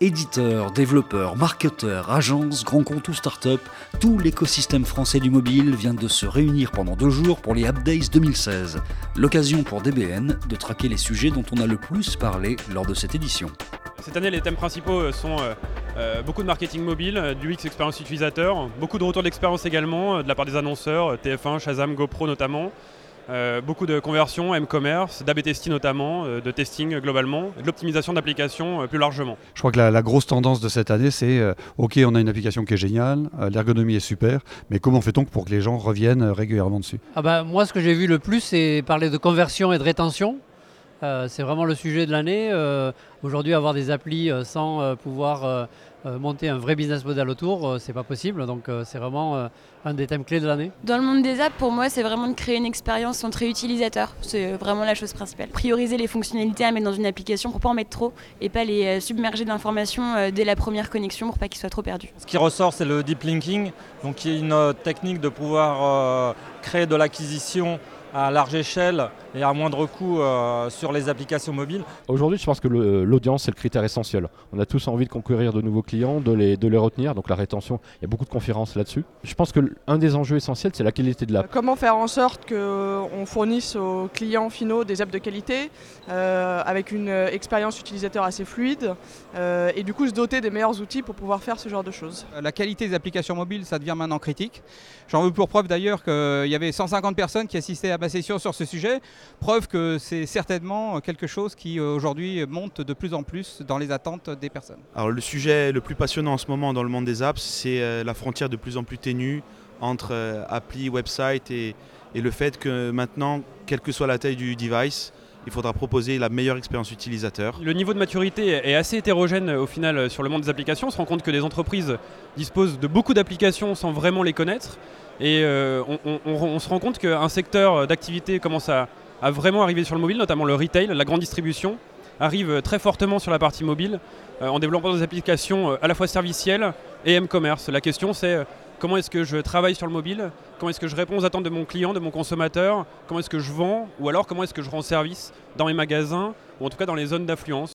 Éditeurs, développeurs, marketeurs, agences, grands comptes ou start-up, tout l'écosystème français du mobile vient de se réunir pendant deux jours pour les App Days 2016. L'occasion pour DBN de traquer les sujets dont on a le plus parlé lors de cette édition. Cette année, les thèmes principaux euh, sont euh, euh, beaucoup de marketing mobile, du X expérience utilisateur, beaucoup de retours d'expérience également de la part des annonceurs, TF1, Shazam, GoPro notamment. Euh, beaucoup de conversions, M-commerce, d'AB testing notamment, euh, de testing globalement, de l'optimisation d'applications euh, plus largement. Je crois que la, grosse tendance de cette année, c'est OK, on a une application qui est géniale, l'ergonomie est super, mais comment fait-on pour que les gens reviennent régulièrement dessus? Ah bah, Moi, ce que j'ai vu le plus, c'est parler de conversion et de rétention. C'est vraiment le sujet de l'année. Aujourd'hui, avoir des applis sans pouvoir euh, monter un vrai business model autour, euh, c'est pas possible. Donc euh, c'est vraiment un des thèmes clés de l'année. Dans le monde des apps, pour moi, c'est vraiment de créer une expérience centrée utilisateur. C'est vraiment la chose principale. Prioriser les fonctionnalités à mettre dans une application pour pas en mettre trop et pas les submerger d'informations dès la première connexion pour pas qu'ils soient trop perdus. Ce qui ressort, c'est le deep linking, donc qui est une technique de pouvoir créer de l'acquisition à large échelle et à moindre coût euh, sur les applications mobiles. Aujourd'hui, je pense que l'audience, c'est le critère essentiel. On a tous envie de conquérir de nouveaux clients, de les, de les retenir, donc la rétention, il y a beaucoup de conférences là-dessus. Je pense que l'un des enjeux essentiels, c'est la qualité de l'app. Comment faire en sorte qu'on fournisse aux clients finaux des apps de qualité, euh, avec une expérience utilisateur assez fluide, euh, et du coup se doter des meilleurs outils pour pouvoir faire ce genre de choses? La qualité des applications mobiles, ça devient maintenant critique. J'en veux pour preuve d'ailleurs qu'il y avait 150 personnes qui assistaient à ma session sur ce sujet. Preuve que c'est certainement quelque chose qui euh, aujourd'hui monte de plus en plus dans les attentes des personnes. Alors le sujet le plus passionnant en ce moment dans le monde des apps, c'est euh, la frontière de plus en plus ténue entre euh, appli, website et, et le fait que maintenant, quelle que soit la taille du device, il faudra proposer la meilleure expérience utilisateur. Le niveau de maturité est assez hétérogène au final sur le monde des applications. On se rend compte que des entreprises disposent de beaucoup d'applications sans vraiment les connaître. Et euh, on, se rend compte qu'un secteur d'activité commence à, vraiment arriver sur le mobile, notamment le retail, la grande distribution, arrive très fortement sur la partie mobile euh, en développant des applications euh, à la fois servicielles et m-commerce. La question c'est comment est-ce que je travaille sur le mobile, comment est-ce que je réponds aux attentes de mon client, de mon consommateur, comment est-ce que je vends, ou alors comment est-ce que je rends service dans mes magasins, ou en tout cas dans les zones d'affluence?